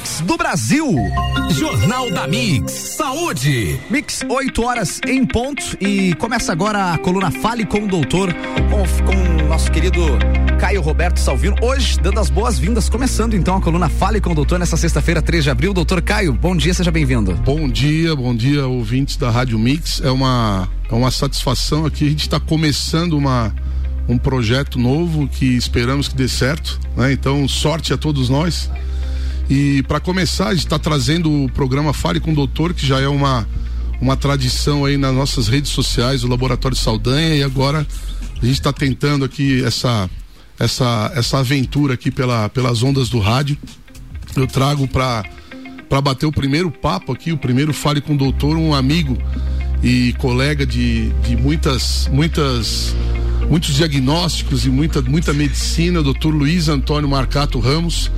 Mix do Brasil. Jornal da Mix. Saúde. Mix, 8 horas em ponto. E começa agora a coluna Fale com o Doutor, com, com o nosso querido Caio Roberto Salvino. Hoje, dando as boas-vindas, começando então a coluna Fale com o Doutor nessa sexta-feira, 3 de abril. Doutor Caio, bom dia, seja bem-vindo. Bom dia, bom dia, ouvintes da Rádio Mix. É uma, é uma satisfação aqui. A gente está começando uma um projeto novo que esperamos que dê certo, né? Então, sorte a todos nós. E para começar, a gente está trazendo o programa Fale com o Doutor, que já é uma, uma tradição aí nas nossas redes sociais, o Laboratório Saldanha, e agora a gente está tentando aqui essa, essa, essa aventura aqui pela, pelas ondas do rádio. Eu trago para para bater o primeiro papo aqui, o primeiro Fale com o Doutor, um amigo e colega de, de muitas, muitas muitos diagnósticos e muita, muita medicina, o doutor Luiz Antônio Marcato Ramos,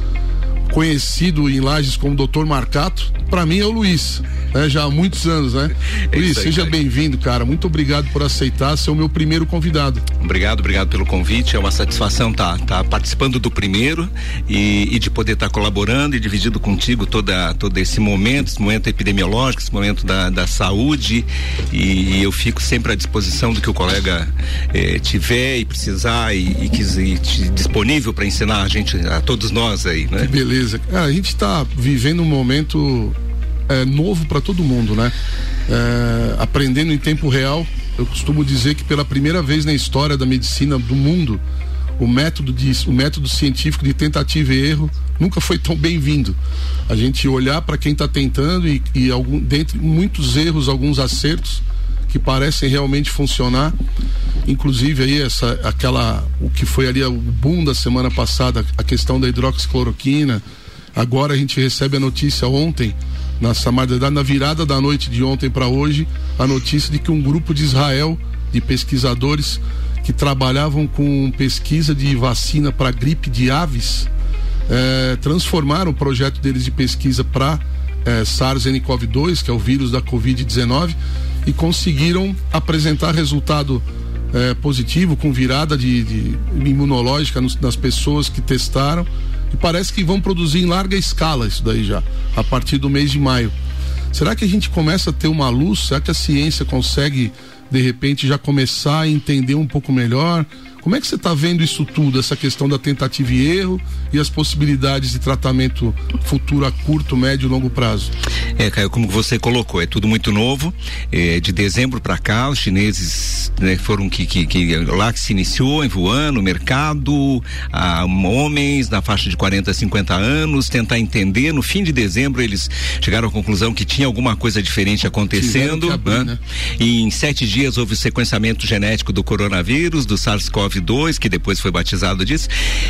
conhecido em Lages como doutor Marcato, para mim é o Luiz né? Já há muitos anos, né? É Luiz, aí, seja bem-vindo, cara. Muito obrigado por aceitar ser o meu primeiro convidado. Obrigado, obrigado pelo convite. É uma satisfação estar tá, tá participando do primeiro e, e de poder estar tá colaborando e dividindo contigo toda, todo esse momento, esse momento epidemiológico, esse momento da, da saúde. E, e eu fico sempre à disposição do que o colega eh, tiver e precisar e, e, disponível para ensinar a gente, a todos nós aí, né? Que beleza. Cara, a gente está vivendo um momento é, novo para todo mundo, né? É, aprendendo em tempo real. Eu costumo dizer que pela primeira vez na história da medicina do mundo, o método, de, o método científico de tentativa e erro nunca foi tão bem-vindo. A gente olhar para quem está tentando e, e algum, dentre muitos erros, alguns acertos que parecem realmente funcionar. Inclusive aí essa aquela o que foi ali o boom da semana passada, a questão da hidroxicloroquina. Agora a gente recebe a notícia ontem na na virada da noite de ontem para hoje, a notícia de que um grupo de Israel, de pesquisadores que trabalhavam com pesquisa de vacina para gripe de aves, eh, transformaram o projeto deles de pesquisa para eh, SARS-CoV-2, que é o vírus da Covid-19, e conseguiram apresentar resultado eh, positivo com virada de, de imunológica nos, nas pessoas que testaram e parece que vão produzir em larga escala isso daí já, a partir do mês de maio. Será que a gente começa a ter uma luz? Será que a ciência consegue, de repente, já começar a entender um pouco melhor? Como é que você está vendo isso tudo, essa questão da tentativa e erro e as possibilidades de tratamento futuro a curto, médio e longo prazo? É, Caio, como você colocou, é tudo muito novo. É, de dezembro para cá, os chineses né, foram que, que, que, lá que se iniciou em voando o mercado, a, homens na faixa de 40 a 50 anos, tentar entender. No fim de dezembro, eles chegaram à conclusão que tinha alguma coisa diferente acontecendo. Abrir, né? Né? E em sete dias houve o sequenciamento genético do coronavírus, do SARS-CoV SARS-CoV-2, que depois foi batizado disso,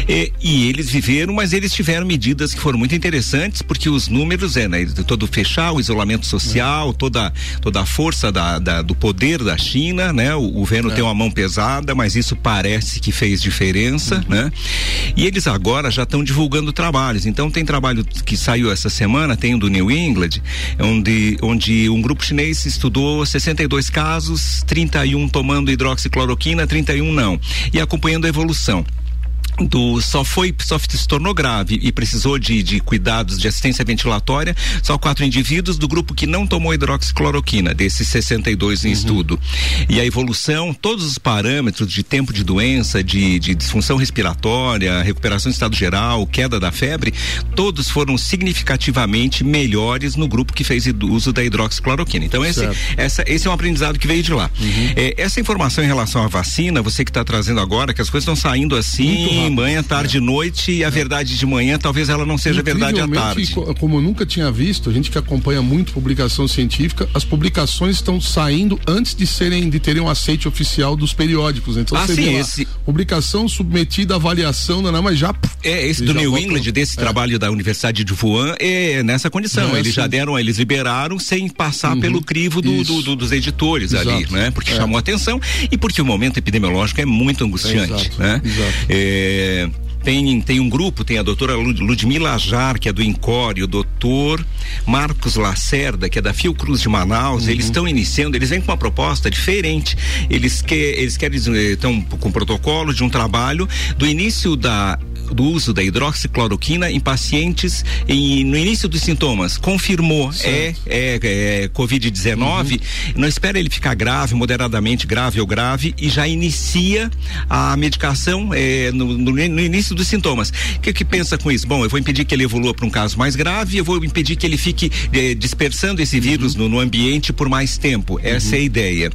e, e, eles viveram, mas eles tiveram medidas que foram muito interessantes, porque os números, é, né, todo fechar, o isolamento social, toda, toda a força da, da do poder da China, né? O, o governo é. tem uma mão pesada, mas isso parece que fez diferença, uhum. né? E eles agora já estão divulgando trabalhos. Então tem trabalho que saiu essa semana, tem o do New England, onde, onde um grupo chinês estudou 62 casos, 31 tomando hidroxicloroquina, 31 não e acompanhando a evolução do só foi só se tornou grave e precisou de, de cuidados de assistência ventilatória só quatro indivíduos do grupo que não tomou hidroxicloroquina desses 62 em uhum. estudo e a evolução todos os parâmetros de tempo de doença de, de disfunção respiratória recuperação de estado geral queda da febre todos foram significativamente melhores no grupo que fez uso da hidroxicloroquina então esse essa, esse é um aprendizado que veio de lá uhum. é, essa informação em relação à vacina você que está trazendo agora que as coisas estão saindo assim manhã, tarde e noite e a verdade de manhã talvez ela não seja verdade à tarde. Como eu nunca tinha visto, a gente que acompanha muito publicação científica, as publicações estão saindo antes de serem de terem um aceite oficial dos periódicos. Então ah, você sim, vê lá, esse... publicação submetida à avaliação, não, não, mas já É, esse do New England, desse é. trabalho da Universidade de Wuhan, é nessa condição. É, eles sim. já deram, eles liberaram sem passar uhum. pelo crivo do, do, do, dos editores Exato. ali, né? Porque é. chamou atenção e porque o momento epidemiológico é muito angustiante, Exato. né? Exato. É, é, tem, tem um grupo, tem a doutora Ludmila Ajar, que é do INCOR, e o doutor Marcos Lacerda, que é da Fiocruz de Manaus, uhum. eles estão iniciando, eles vêm com uma proposta diferente. Eles, que, eles querem, estão com um protocolo de um trabalho do início da do uso da hidroxicloroquina em pacientes em, no início dos sintomas. Confirmou, é, é, é Covid-19. Uhum. Não espera ele ficar grave, moderadamente grave ou grave e já inicia a medicação é, no, no, no, início dos sintomas. O que, que pensa com isso? Bom, eu vou impedir que ele evolua para um caso mais grave, eu vou impedir que ele fique é, dispersando esse uhum. vírus no, ambiente por mais tempo. Essa é a uhum. ideia.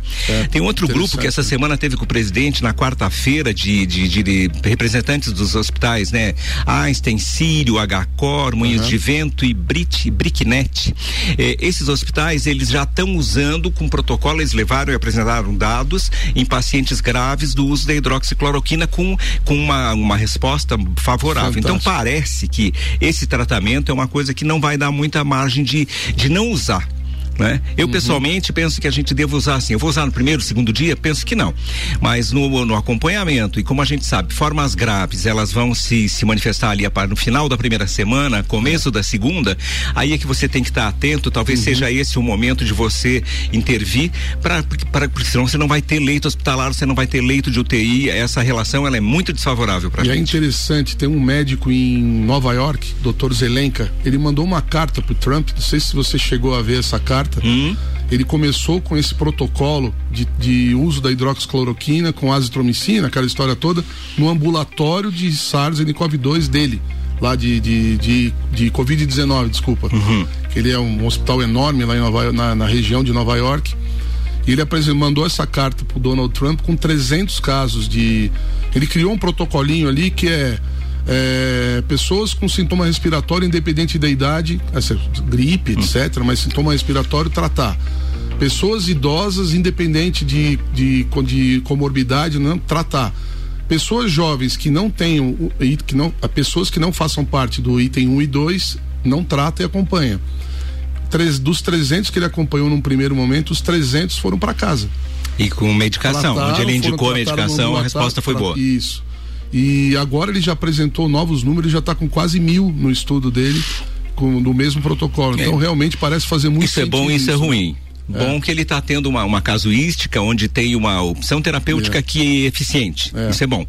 Tem outro grupo que essa semana teve com o presidente na quarta-feira de, de, de, de, representantes dos hospitais, né? Einstein, Sírio, H-Cor, Moinhos uhum. de Vento e Brit, Bricknet. Eh, esses hospitais, eles já estão usando com protocolo, eles levaram e apresentaram dados em pacientes graves do uso da hidroxicloroquina com, com uma, uma resposta favorável. Então, Fantástico. Então parece que esse tratamento é uma coisa que não vai dar muita margem de, de não usar. Né? Eu uhum. pessoalmente penso que a gente deva usar assim. Eu vou usar no primeiro, segundo dia? Penso que não. Mas no, no acompanhamento, e como a gente sabe, formas graves, elas vão se, se manifestar ali no final da primeira semana, começo é. da segunda, aí é que você tem que estar atento, talvez uhum. seja esse o momento de você intervir, para porque senão você não vai ter leito hospitalar, você não vai ter leito de UTI, essa relação ela é muito desfavorável para gente. E é interessante, tem um médico em Nova York, Dr. Zelenka, ele mandou uma carta pro Trump, não sei se você chegou a ver essa carta, carta. Hum. Ele começou com esse protocolo de, de uso da hidroxicloroquina com azitromicina, aquela história toda, no ambulatório de SARS-CoV-2 dele lá de, de, de, de Covid-19, desculpa. Uhum. Ele é um hospital enorme lá em Nova, na, na região de Nova York. E ele mandou essa carta pro Donald Trump com 300 casos de. Ele criou um protocolinho ali que é é, pessoas com sintoma respiratório, independente da idade, assim, gripe, hum. etc., mas sintoma respiratório, tratar. Pessoas idosas, independente de, de, de comorbidade, não, tratar. Pessoas jovens que não tenham, que não, pessoas que não façam parte do item 1 e 2, não trata e acompanha. Três, dos 300 que ele acompanhou num primeiro momento, os 300 foram para casa. E com medicação, trataram, onde ele indicou a medicação, a resposta foi boa. Isso. E agora ele já apresentou novos números, já está com quase mil no estudo dele, com, no mesmo protocolo. Então é. realmente parece fazer muito Isso é bom, isso, é ruim. É. Bom que ele está tendo uma, uma casuística onde tem uma opção terapêutica é. que é eficiente. É. Isso é bom.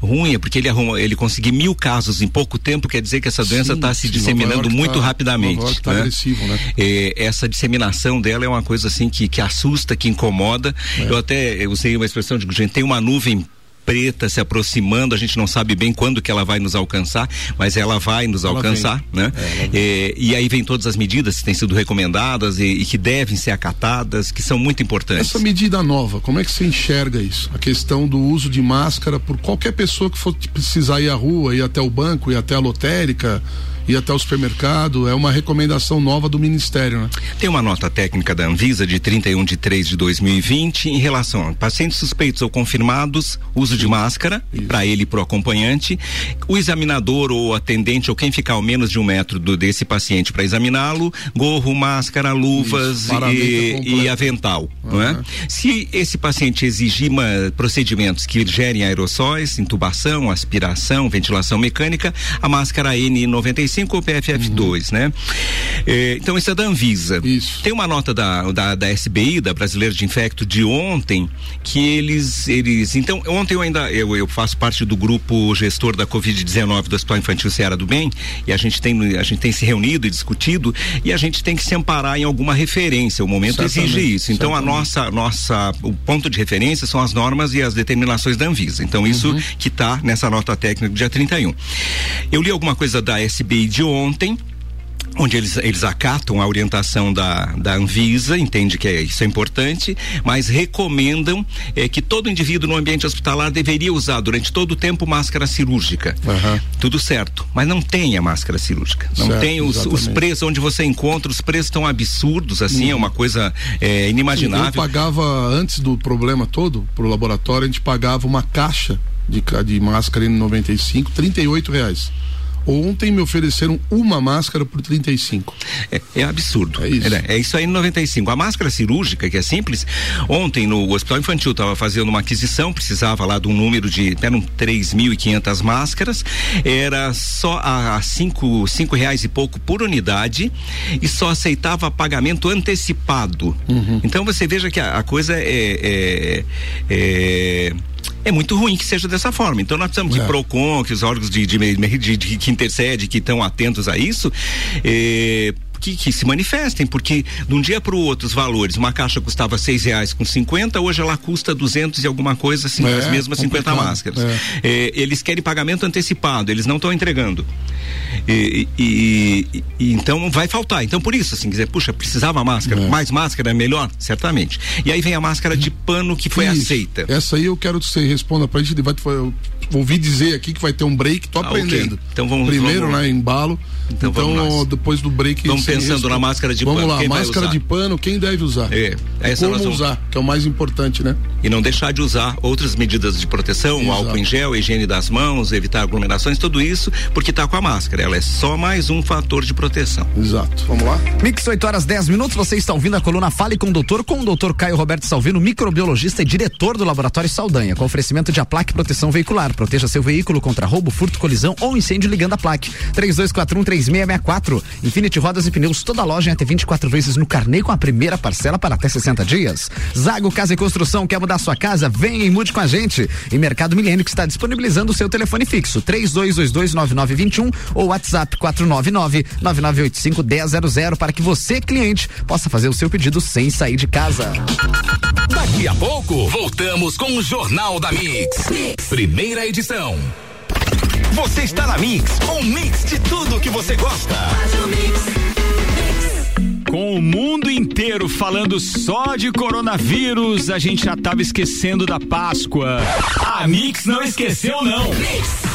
Ruim é porque ele arruma, ele conseguir mil casos em pouco tempo, quer dizer que essa doença está se disseminando muito tá, rapidamente. Tá né? agressivo, né? É, essa disseminação dela é uma coisa assim que, que assusta, que incomoda. É. Eu até usei uma expressão de gente tem uma nuvem preta se aproximando, a gente não sabe bem quando que ela vai nos alcançar, mas ela vai nos ela alcançar, vem. né? É, é, e aí vem todas as medidas que têm sido recomendadas e, e, que devem ser acatadas, que são muito importantes. Essa medida nova, como é que você enxerga isso? A questão do uso de máscara por qualquer pessoa que for precisar ir à rua, ir até o banco, ir até a lotérica, ir até o supermercado, é uma recomendação nova do Ministério, né? Tem uma nota técnica da Anvisa de 31 de 3 de 2020 em relação a pacientes suspeitos ou confirmados, uso de máscara para ele e para o acompanhante, o examinador ou atendente ou quem ficar ao menos de um metro do, desse paciente para examiná-lo, gorro, máscara, luvas e, e, avental, uhum. é? Se esse paciente exigir uma, procedimentos que gerem aerossóis, intubação, aspiração, ventilação mecânica, a máscara N95 ou PFF2, uhum. né? É, então isso é da Anvisa. Isso. Tem uma nota da, da, da SBI, da Brasileira de Infecto, de ontem, que eles, eles, então ontem eu ainda, eu, eu faço parte do grupo gestor da Covid-19 do Hospital Infantil Ceará do Bem, e a gente tem, a gente tem se reunido e discutido, e a gente tem que se amparar em alguma referência, o momento exige isso. Então certamente. a nossa, nossa, o ponto de referência são as normas e as determinações da Anvisa. Então isso uhum. que está nessa nota técnica do dia 31. Eu li alguma coisa da SBI de ontem onde eles, eles acatam a orientação da, da Anvisa, entende que é, isso é importante, mas recomendam é, que todo indivíduo no ambiente hospitalar deveria usar durante todo o tempo máscara cirúrgica. Uhum. Tudo certo, mas não tem a máscara cirúrgica. Não certo, tem os, os, preços onde você encontra, os preços estão absurdos, assim, uhum. é uma coisa é, inimaginável. Sim, eu pagava, antes do problema todo, pro laboratório, a gente pagava uma caixa de, de máscara N95, 38 reais. Ontem me ofereceram uma máscara por 35. É, é absurdo. É isso. É, é isso aí no 95. A máscara cirúrgica, que é simples, ontem no Hospital Infantil estava fazendo uma aquisição, precisava lá de um número de. eram 3.500 máscaras, era só a, a cinco, cinco reais e pouco por unidade e só aceitava pagamento antecipado. Uhum. Então você veja que a, a coisa é, é, é é muito ruim que seja dessa forma. Então nós precisamos é. que PROCON, que os órgãos de, de, de, de que intercede, que estão atentos a isso, eh, que, que, se manifestem, porque de um dia para o outro os valores, uma caixa custava seis reais com cinquenta, hoje ela custa duzentos e alguma coisa, assim, é, as mesmas cinquenta máscaras. É. É, eles querem pagamento antecipado, eles não estão entregando. E, e, e, então vai faltar. Então por isso, assim, dizer, puxa, precisava máscara, é. mais máscara é melhor? Certamente. E aí vem a máscara de pano que foi isso. aceita. Essa aí eu quero que você responda pra gente, vai, ouvi dizer aqui que vai ter um break, tô ah, aprendendo. Okay. Então vamos Primeiro, vamos... né, embalo. Então, então depois do break. Vamos pensando na máscara de vamos pano. Vamos lá, máscara de pano, quem deve usar? É, essa como vamos... usar, que é o mais importante, né? E não deixar de usar outras medidas de proteção, Exato. álcool em gel, higiene das mãos, evitar aglomerações, tudo isso, porque tá com a máscara. Ela é só mais um fator de proteção. Exato. Vamos lá? Mix 8 horas 10 minutos, você está ouvindo a coluna Fale com o Doutor, com o doutor Caio Roberto Salvino, microbiologista e diretor do Laboratório Saldanha, com oferecimento de aplaque proteção veicular. Proteja seu veículo contra roubo, furto, colisão ou incêndio ligando a plaque. 3241 3664 Infinity Rodas e Pneus, toda loja em até 24 vezes no carnê com a primeira parcela para até 60 dias. Zago Casa e Construção, quer mudar sua casa? Venha e mude com a gente. E Mercado Milênio que está disponibilizando o seu telefone fixo, 32229921 ou WhatsApp 499-9985-1000 para que você, cliente, possa fazer o seu pedido sem sair de casa. Daqui a pouco, voltamos com o Jornal da mix. Primeira edição. Você está na Mix, um mix de tudo que você gosta. Com o mundo inteiro falando só de coronavírus, a gente já estava esquecendo da Páscoa. A Mix não esqueceu não. Mix.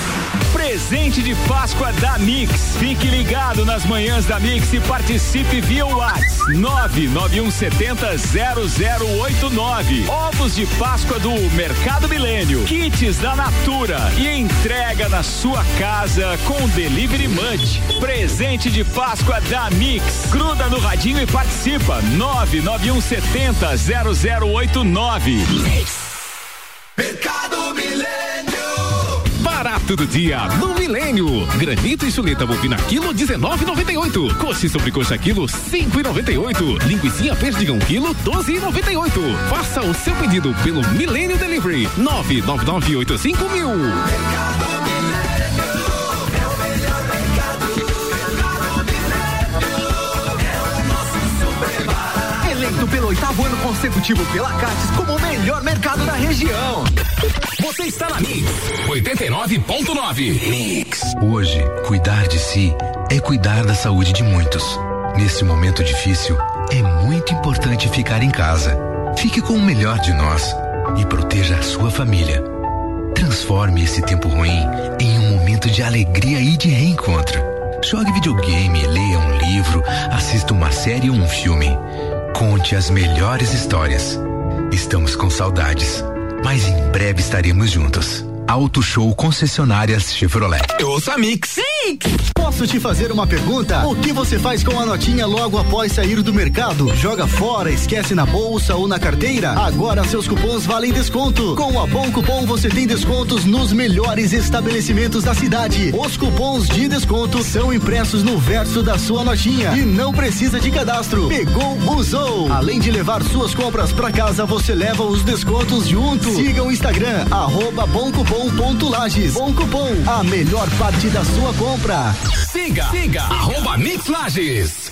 Presente de Páscoa da Mix. Fique ligado nas manhãs da Mix e participe via WhatsApp 991700089. Ovos de Páscoa do Mercado Milênio. Kits da Natura e entrega na sua casa com Delivery Munch. Presente de Páscoa da Mix. Gruda no radinho e participa 991700089. Mercado Milênio barato do dia no Milênio. Granito e chuleta bovina quilo 19,98. Coxa sobre coxa quilo 5,98. Linguiça perdigão quilo 12,98. Faça o seu pedido pelo Milênio Delivery 99985 mil. Pelo oitavo ano consecutivo pela Cates como o melhor mercado da região. Você está na Mix 89.9. Mix. Hoje, cuidar de si é cuidar da saúde de muitos. Nesse momento difícil, é muito importante ficar em casa. Fique com o melhor de nós e proteja a sua família. Transforme esse tempo ruim em um momento de alegria e de reencontro. Jogue videogame, leia um livro, assista uma série ou um filme. Conte as melhores histórias. Estamos com saudades mas em breve estaremos juntos. Auto Show Concessionárias Chevrolet. A Mix. Mix. Posso te fazer uma pergunta? O que você faz com a notinha logo após sair do mercado? Joga fora, esquece na bolsa ou na carteira? Agora seus cupons valem desconto. Com a Bom Cupom você tem descontos nos melhores estabelecimentos da cidade. Os cupons de desconto são impressos no verso da sua notinha e não precisa de cadastro. Pegou, usou. Além de levar suas compras para casa, você leva os descontos junto. Siga o Instagram, arroba Bom Cupom Lages. Bom Cupom, a melhor parte da sua compra. Siga, siga, arroba Mix Lages.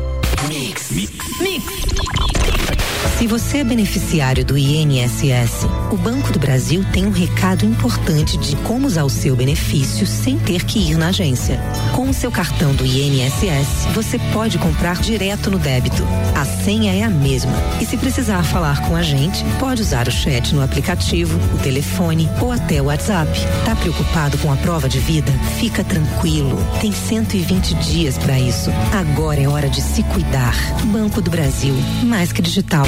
Mix. Mix. Mix. Se você é beneficiário do INSS, o Banco do Brasil tem um recado importante de como usar o seu benefício sem ter que ir na agência. Com o seu cartão do INSS, você pode comprar direto no débito. A senha é a mesma. E se precisar falar com a gente, pode usar o chat no aplicativo, o telefone ou até o WhatsApp. Tá preocupado com a prova de vida? Fica tranquilo. Tem 120 dias para isso. Agora é hora de se cuidar. Banco do Brasil, mais que digital.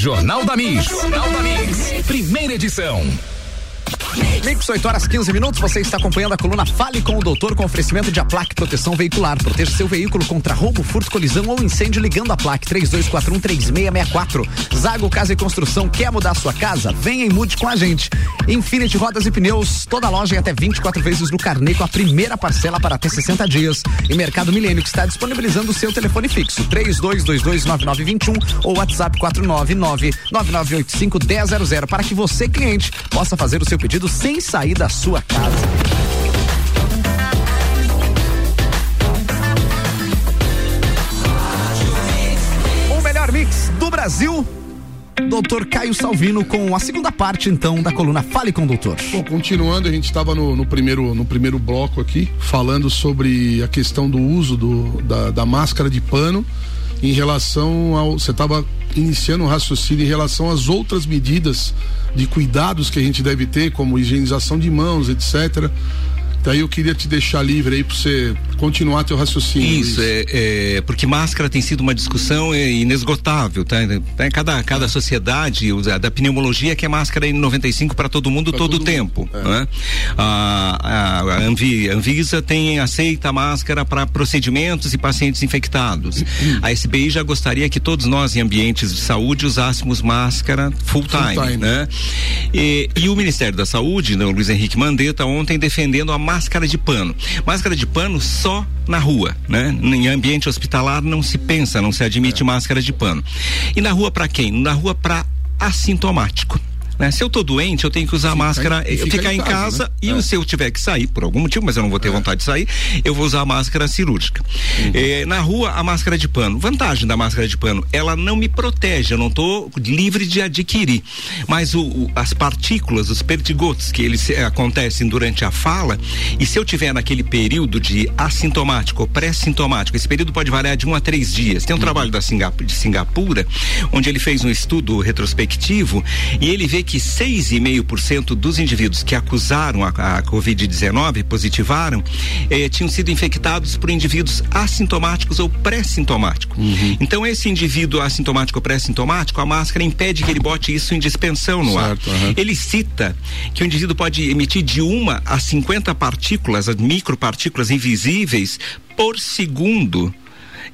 Jornal da Mix. Jornal da Mix. Primeira edição. Mix, 8 horas 15 minutos. Você está acompanhando a coluna Fale com o Doutor com oferecimento de Aplaque Proteção Veicular. Proteja seu veículo contra roubo, furto, colisão ou incêndio ligando a plaque 32413664. Zago Casa e Construção quer mudar sua casa? Venha e mude com a gente. Infinity Rodas e Pneus, toda loja em até 24 vezes no carnê com a primeira parcela para até 60 dias. E Mercado Milênio que está disponibilizando o seu telefone fixo 32229921 ou WhatsApp 49999851000 para que você cliente possa fazer o seu pedido sem sair da sua casa. O melhor mix do Brasil. Doutor Caio Salvino com a segunda parte, então, da coluna Fale com o Doutor. Bom, continuando, a gente estava no, no, primeiro, no primeiro bloco aqui, falando sobre a questão do uso do, da, da máscara de pano em relação ao. Você estava iniciando um raciocínio em relação às outras medidas de cuidados que a gente deve ter, como higienização de mãos, etc. Daí eu queria te deixar livre aí para você continuar teu raciocínio. Isso, é, é, porque máscara tem sido uma discussão inesgotável, tá? É, cada, cada é. sociedade, da pneumologia que é máscara em 95 para todo mundo pra todo o tempo. É. Né? A, a, a Anvi, Anvisa tem aceita a máscara para procedimentos e pacientes infectados. Uhum. A SBI já gostaria que todos nós em ambientes de saúde usássemos máscara full time, full time. né? E, e, o Ministério da Saúde, né, o Luiz Henrique Mandetta, ontem defendendo a máscara de pano. Máscara de pano só na rua, né? Em ambiente hospitalar não se pensa, não se admite é. máscara de pano. E na rua para quem? Na rua para assintomático. Né? Se eu tô doente, eu tenho que usar Fica máscara, eu ficar em casa, né? e é. se eu tiver que sair por algum motivo, mas eu não vou ter é. vontade de sair, eu vou usar a máscara cirúrgica. Uhum. É, na rua, a máscara de pano. Vantagem da máscara de pano, ela não me protege, eu não tô livre de adquirir. Mas o, o, as partículas, os perdigotos que eles eh, acontecem durante a fala, e se eu tiver naquele período de assintomático ou pré-sintomático, esse período pode variar de um a três dias. Tem um uhum. trabalho da Singapura, de Singapura, onde ele fez um estudo retrospectivo e ele vê que 6,5% dos indivíduos que acusaram a, a Covid-19, positivaram, eh, tinham sido infectados por indivíduos assintomáticos ou pré-sintomáticos. Uhum. Então, esse indivíduo assintomático ou pré-sintomático, a máscara impede que ele bote isso em dispensão no certo, ar. Uhum. Ele cita que o indivíduo pode emitir de uma a 50 partículas, as micropartículas invisíveis, por segundo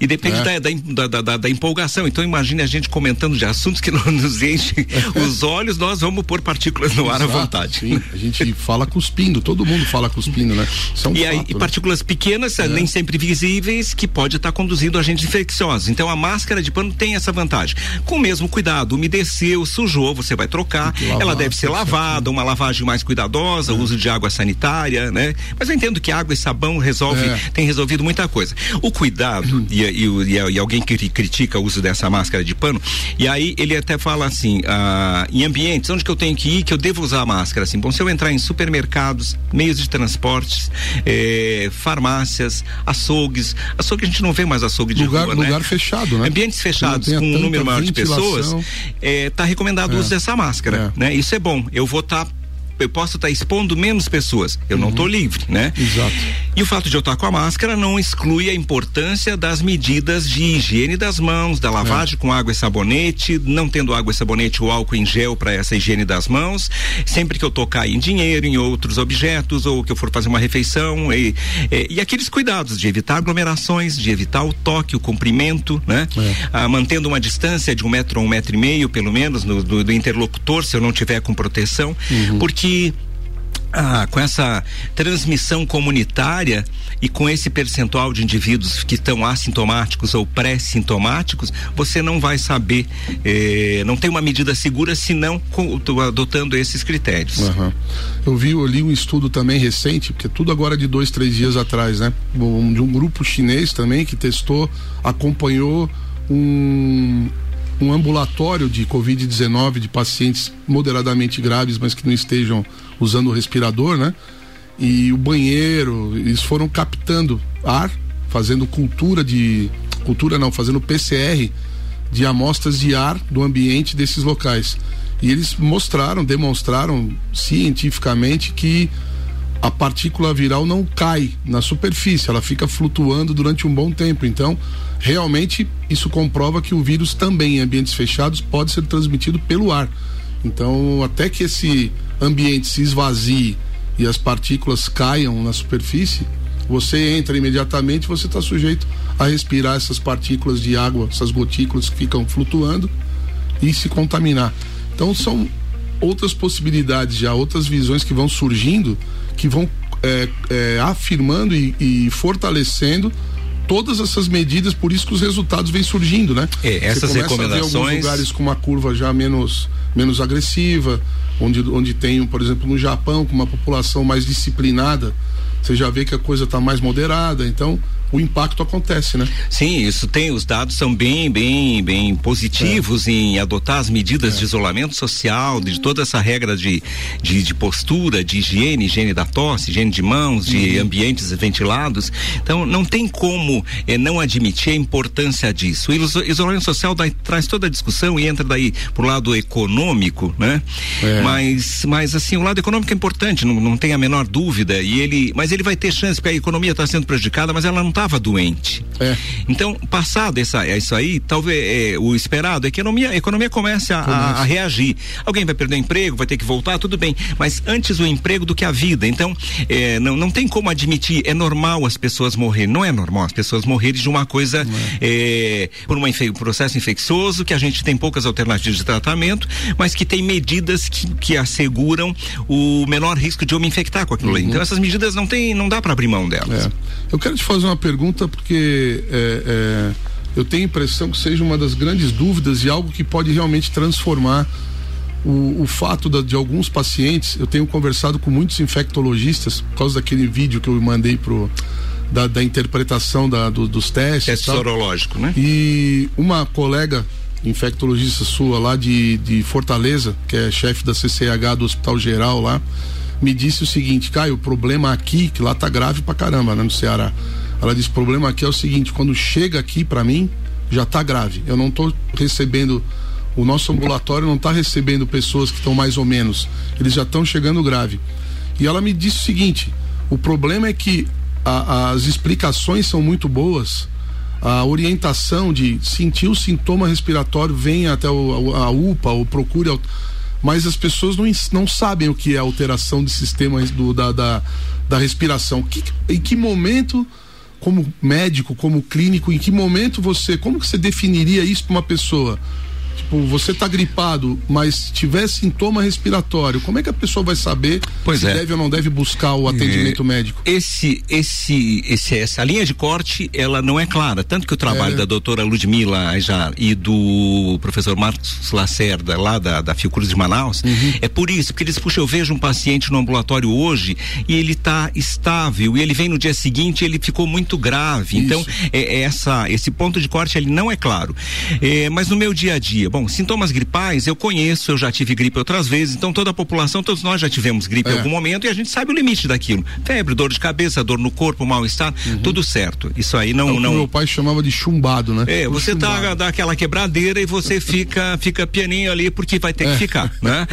e depende é. da, da, da, da, empolgação. Então imagine a gente comentando de assuntos que não nos enchem os olhos, nós vamos pôr partículas no Exato, ar à vontade. Sim, a gente fala cuspindo, todo mundo fala cuspindo, né? É um e, fato, aí, né? partículas pequenas, é. nem sempre visíveis, que pode estar tá conduzindo agentes infecciosos. Então a máscara de pano tem essa vantagem. Com o mesmo cuidado, umedeceu, sujou, você vai trocar. Lavar, ela deve ser lavada, uma lavagem mais cuidadosa, é. uso de água sanitária, né? Mas eu entendo que água e sabão resolve, é. tem resolvido muita coisa. O cuidado e e, e, e, alguém que critica o uso dessa máscara de pano, e aí ele até fala assim, ah, em ambientes onde que eu tenho que ir, que eu devo usar a máscara, assim, bom, se eu entrar em supermercados, meios de transportes, eh, farmácias, açougues, açougue a gente não vê mais açougue de lugar, rua, lugar né? fechado, né? Ambientes fechados com um número maior de pessoas, está eh, recomendado é. o uso dessa máscara, é. né? Isso é bom, eu vou estar tá eu posso estar tá expondo menos pessoas. Eu uhum. não estou livre, né? Exato. E o fato de eu estar com a máscara não exclui a importância das medidas de higiene das mãos, da lavagem é. com água e sabonete, não tendo água e sabonete ou álcool em gel para essa higiene das mãos. Sempre que eu tocar em dinheiro, em outros objetos, ou que eu for fazer uma refeição. E, e, e aqueles cuidados de evitar aglomerações, de evitar o toque, o comprimento, né? É. Ah, mantendo uma distância de um metro ou um metro e meio, pelo menos, no, do, do interlocutor, se eu não tiver com proteção. Uhum. Porque que ah, com essa transmissão comunitária e com esse percentual de indivíduos que estão assintomáticos ou pré-sintomáticos, você não vai saber, eh, não tem uma medida segura se não adotando esses critérios. Uhum. Eu vi, eu li um estudo também recente, porque tudo agora de dois, três dias atrás, né? De um grupo chinês também que testou, acompanhou um um ambulatório de Covid-19 de pacientes moderadamente graves, mas que não estejam usando o respirador, né? E o banheiro, eles foram captando ar, fazendo cultura de. cultura não, fazendo PCR de amostras de ar do ambiente desses locais. E eles mostraram, demonstraram cientificamente que a partícula viral não cai na superfície, ela fica flutuando durante um bom tempo. Então, realmente, isso comprova que o vírus também em ambientes fechados pode ser transmitido pelo ar. Então, até que esse ambiente se esvazie e as partículas caiam na superfície, você entra imediatamente, você está sujeito a respirar essas partículas de água, essas gotículas que ficam flutuando e se contaminar. Então, são outras possibilidades já, outras visões que vão surgindo que vão é, é, afirmando e, e, fortalecendo todas essas medidas, por isso que os resultados vêm surgindo, né? É, essas Você recomendações. A ver alguns lugares com uma curva já menos, menos agressiva, onde, onde tem, por exemplo, no Japão, com uma população mais disciplinada, você já vê que a coisa está mais moderada, então o impacto acontece, né? Sim, isso tem, os dados são bem, bem, bem positivos é. em adotar as medidas é. de isolamento social, de toda essa regra de, de, de, postura, de higiene, higiene da tosse, higiene de mãos, de uhum. ambientes ventilados. Então, não tem como eh, não admitir a importância disso. O isolamento social daí, traz toda a discussão e entra daí pro lado econômico, né? É. Mas, mas assim, o lado econômico é importante, não, não tem a menor dúvida. E ele, mas ele vai ter chance, porque a economia está sendo prejudicada, mas ela não está estava doente. É. Então, passado essa, isso aí, talvez é, o esperado é que a economia, a economia comece a, a, a, reagir. Alguém vai perder o emprego, vai ter que voltar, tudo bem. Mas antes o emprego do que a vida. Então, é, não, não tem como admitir, é normal as pessoas morrerem. Não é normal as pessoas morrerem de uma coisa é. é. por um processo infeccioso, que a gente tem poucas alternativas de tratamento, mas que tem medidas que, que asseguram o menor risco de eu me infectar com aquilo uhum. Então essas medidas não tem, não dá para abrir mão delas. É. Eu quero te fazer uma pergunta porque é, é, eu tenho a impressão que seja uma das grandes dúvidas e algo que pode realmente transformar o, o fato da, de alguns pacientes. Eu tenho conversado com muitos infectologistas por causa daquele vídeo que eu mandei pro da, da interpretação da, do, dos testes. Teste sorológico, né? E uma colega infectologista sua lá de, de Fortaleza, que é chefe da CCH do Hospital Geral lá, me disse o seguinte, Caio, o problema aqui, que lá tá grave pra caramba, né, no Ceará. Ela disse: o problema aqui é o seguinte, quando chega aqui para mim, já está grave. Eu não estou recebendo, o nosso ambulatório não está recebendo pessoas que estão mais ou menos. Eles já estão chegando grave. E ela me disse o seguinte: o problema é que a, as explicações são muito boas. A orientação de sentir o sintoma respiratório, venha até o, a, a UPA ou procure. Mas as pessoas não, não sabem o que é alteração de sistema do, da, da, da respiração. Que, em que momento como médico, como clínico, em que momento você, como que você definiria isso para uma pessoa? Tipo, você está gripado, mas tiver sintoma respiratório, como é que a pessoa vai saber pois se é. deve ou não deve buscar o atendimento é, médico? Esse, esse, esse, essa linha de corte, ela não é clara. Tanto que o trabalho é. da doutora Ludmila Ajar e do professor Marcos Lacerda, lá da, da Fiocruz de Manaus, uhum. é por isso, porque eles, puxa, eu vejo um paciente no ambulatório hoje e ele está estável, e ele vem no dia seguinte ele ficou muito grave. Isso. Então, é, é, essa, esse ponto de corte, ele não é claro. É, mas no meu dia a dia, Bom, sintomas gripais eu conheço, eu já tive gripe outras vezes, então toda a população, todos nós já tivemos gripe é. em algum momento e a gente sabe o limite daquilo. Febre, dor de cabeça, dor no corpo, mal-estar, uhum. tudo certo. Isso aí não. É não... meu pai chamava de chumbado, né? É, você tá, dá aquela quebradeira e você fica, fica pianinho ali porque vai ter é. que ficar, né?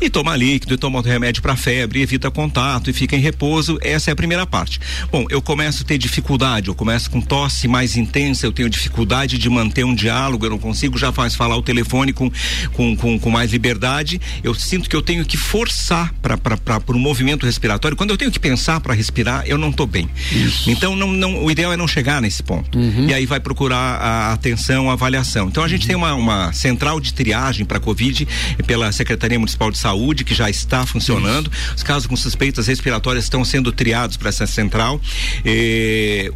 E toma líquido, e toma remédio para febre, evita contato e fica em repouso. Essa é a primeira parte. Bom, eu começo a ter dificuldade, eu começo com tosse mais intensa, eu tenho dificuldade de manter um diálogo, eu não consigo já faz falar o telefone telefone com, com, com, com mais liberdade, eu sinto que eu tenho que forçar para o um movimento respiratório. Quando eu tenho que pensar para respirar, eu não estou bem. Isso. Então, não, não, o ideal é não chegar nesse ponto. Uhum. E aí vai procurar a atenção, a avaliação. Então, a gente uhum. tem uma, uma central de triagem para Covid pela Secretaria Municipal de Saúde, que já está funcionando. Isso. Os casos com suspeitas respiratórias estão sendo triados para essa central. E,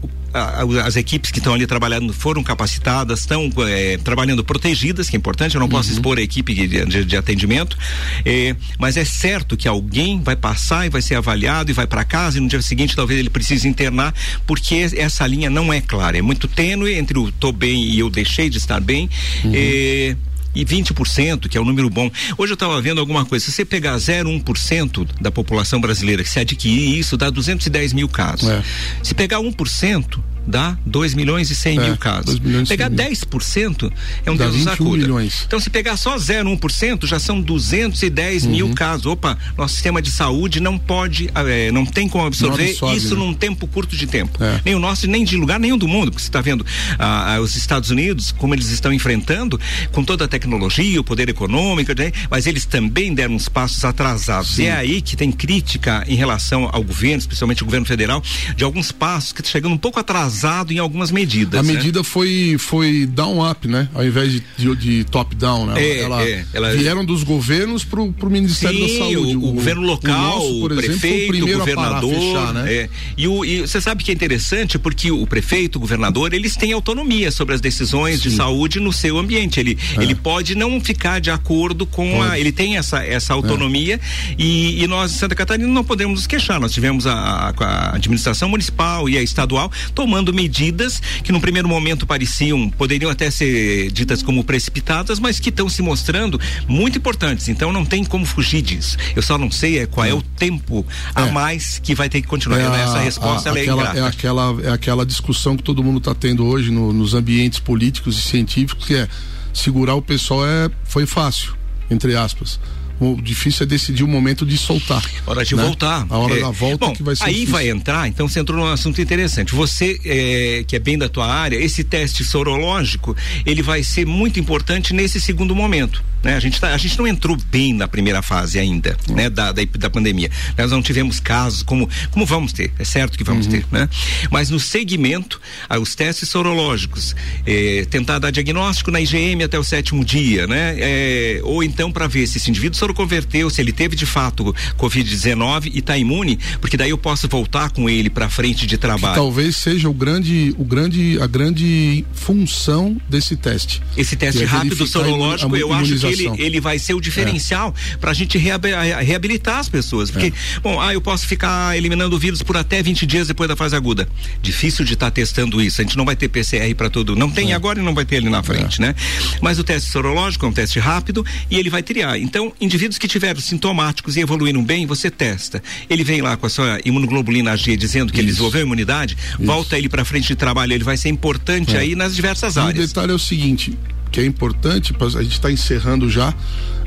as equipes que estão ali trabalhando foram capacitadas, estão é, trabalhando protegidas, que é importante, eu não posso uhum. expor a equipe de, de, de atendimento, é, mas é certo que alguém vai passar e vai ser avaliado e vai para casa e no dia seguinte talvez ele precise internar, porque essa linha não é clara, é muito tênue entre o tô bem e eu deixei de estar bem. Uhum. É, e 20%, que é um número bom. Hoje eu estava vendo alguma coisa. Se você pegar 0,1% da população brasileira que se adquirir isso, dá 210 mil casos. É. Se pegar 1%, dá 2 milhões e 100 é, mil casos. Pegar 10% é um dá Deus nos acuda. Milhões. Então, se pegar só 0,1%, já são 210 uhum. mil casos. Opa, nosso sistema de saúde não pode, é, não tem como absorver absorve, isso né? num tempo curto de tempo. É. Nem o nosso, nem de lugar nenhum do mundo, porque você está vendo ah, ah, os Estados Unidos, como eles estão enfrentando, com toda a tecnologia, o poder econômico, né? mas eles também deram uns passos atrasados. Sim. E é aí que tem crítica em relação ao governo, especialmente o governo federal, de alguns passos que estão chegando um pouco atrasados atrasado em algumas medidas. A né? medida foi, foi down up, né? Ao invés de, de, de top down, né? É, ela, é, ela... Vieram dos governos pro, pro Ministério Sim, da Saúde. O, o, o governo local, o, nosso, por o exemplo, prefeito, o governador. Fechar, né? é. E você sabe que é interessante porque o prefeito, o governador, eles têm autonomia sobre as decisões Sim. de saúde no seu ambiente. Ele, é. ele pode não ficar de acordo com pode. a. Ele tem essa, essa autonomia e, e, nós, em Santa Catarina, não podemos nos queixar. Nós tivemos a, a, a administração municipal e a estadual tomando tomando medidas que no primeiro momento pareciam, poderiam até ser ditas como precipitadas, mas que estão se mostrando muito importantes. Então não tem como fugir disso. Eu só não sei é, qual é, é o tempo é. a mais que vai ter que continuar. É Essa resposta a, a, é aquela, é aquela é aquela discussão que todo mundo está tendo hoje no, nos ambientes políticos e científicos que é segurar o pessoal é foi fácil entre aspas o difícil é decidir o momento de soltar. Hora de né? voltar. A hora é. da volta Bom, que vai ser. Aí difícil. vai entrar, então você entrou num assunto interessante. Você, é, que é bem da tua área, esse teste sorológico, ele vai ser muito importante nesse segundo momento. Né? A, gente tá, a gente não entrou bem na primeira fase ainda, uhum. né? Da, da, da, pandemia. Nós não tivemos casos como, como vamos ter, é certo que vamos uhum. ter, né? Mas no segmento, ah, os testes sorológicos, eh, tentar dar diagnóstico na IgM até o sétimo dia, né? Eh, ou então para ver se esse indivíduo soroconverteu, se ele teve de fato Covid-19 e está imune, porque daí eu posso voltar com ele para frente de trabalho. Que talvez seja o grande, o grande, a grande função desse teste. Esse teste é rápido sorológico, eu acho que ele, ele vai ser o diferencial é. para a gente reabilitar as pessoas. Porque, é. bom, ah, eu posso ficar eliminando o vírus por até 20 dias depois da fase aguda. Difícil de estar tá testando isso. A gente não vai ter PCR para todo. Não tem é. agora e não vai ter ali na frente, é. né? Mas o teste sorológico é um teste rápido e ele vai triar. Então, indivíduos que tiveram sintomáticos e evoluíram bem, você testa. Ele vem lá com a sua imunoglobulina G dizendo que isso. ele desenvolveu imunidade, isso. volta ele para frente de trabalho, ele vai ser importante é. aí nas diversas áreas. O detalhe é o seguinte, que é importante, a gente está encerrando já.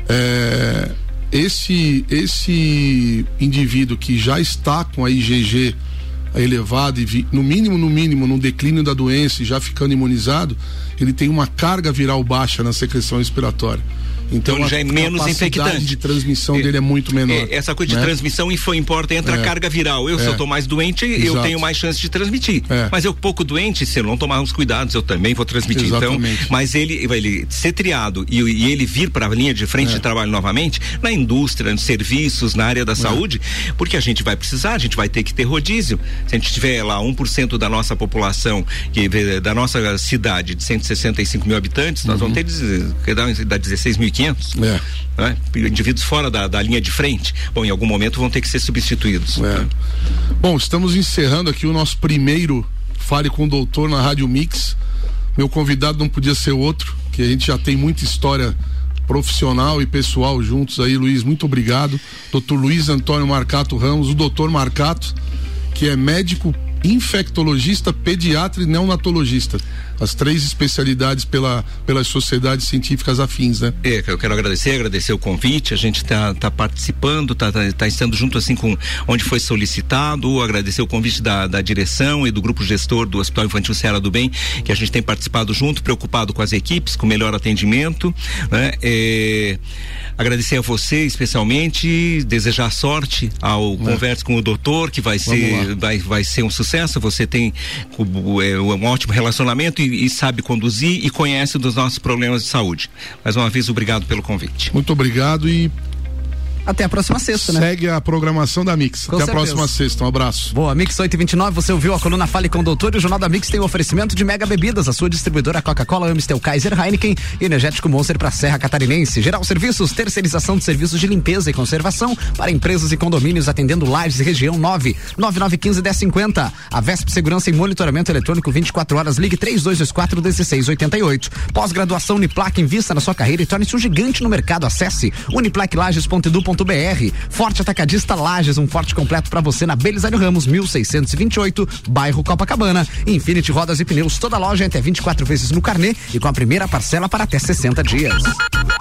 É, esse, esse indivíduo que já está com a IgG elevada e no mínimo, no mínimo, no declínio da doença e já ficando imunizado, ele tem uma carga viral baixa na secreção respiratória. Então, então já é menos infectante. de transmissão é, dele é muito menor. É, essa coisa né? de transmissão e foi importa entra é. carga viral. Eu, se eu é. estou mais doente, Exato. eu tenho mais chance de transmitir. É. Mas eu pouco doente, se eu não tomar uns cuidados, eu também vou transmitir. Então, Exatamente. Então, mas ele vai ele ser triado e, e ele vir para a linha de frente é. de trabalho novamente na indústria, nos serviços, na área da saúde, porque a gente vai precisar, a gente vai ter que ter rodízio. Se a gente tiver lá 1% da nossa população que da nossa cidade de 165 mil habitantes, nós uhum. vamos ter que dar 16.500 500. É. Né? Indivíduos fora da, da, linha de frente. Bom, em algum momento vão ter que ser substituídos. É. Né? Bom, estamos encerrando aqui o nosso primeiro Fale com o Doutor na Rádio Mix. Meu convidado não podia ser outro, que a gente já tem muita história profissional e pessoal juntos aí, Luiz, muito obrigado. Doutor Luiz Antônio Marcato Ramos, o doutor Marcato, que é médico infectologista, pediatra e neonatologista. As três especialidades pela, pelas sociedades científicas afins, né? É, eu quero agradecer, agradecer o convite. A gente está tá participando, está tá, tá estando junto assim com onde foi solicitado. Agradecer o convite da, da direção e do grupo gestor do Hospital Infantil Serra do Bem, que a gente tem participado junto, preocupado com as equipes, com melhor atendimento. Né? É, agradecer a você especialmente, desejar sorte ao é. Converse com o Doutor, que vai ser, vai, vai ser um sucesso. Você tem é, um ótimo relacionamento e, e, sabe conduzir e conhece dos nossos problemas de saúde. Mais uma vez, obrigado pelo convite. Muito obrigado e Até a próxima sexta, né? Segue a programação da Mix. Com Até certeza. a próxima sexta. Um abraço. Boa, Mix 829, você ouviu a coluna Fale com o Doutor e o Jornal da Mix tem o oferecimento de Mega Bebidas, a sua distribuidora Coca-Cola, Amstel, Kaiser, Heineken Energético Monster para Serra Catarinense. Geral Serviços, terceirização de serviços de limpeza e conservação para empresas e condomínios atendendo Lages região 9 9915 1050. A VESP Segurança e Monitoramento Eletrônico 24 horas, ligue 3224 1688. Pós-graduação Uniplac, invista na sua carreira e torne-se um gigante no mercado. Acesse uniplaclages.edu.br. Forte Atacadista Lages, um forte completo para você na Belisário Ramos, 1628, bairro Copacabana. Infinity Rodas e Pneus, toda loja em até 24 vezes no carnê e com a primeira parcela para até 60 dias.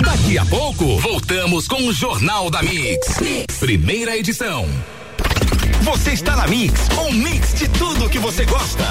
Daqui a pouco, voltamos com o Jornal da Mix. Primeira edição. Você está na Mix, um mix de tudo que você gosta.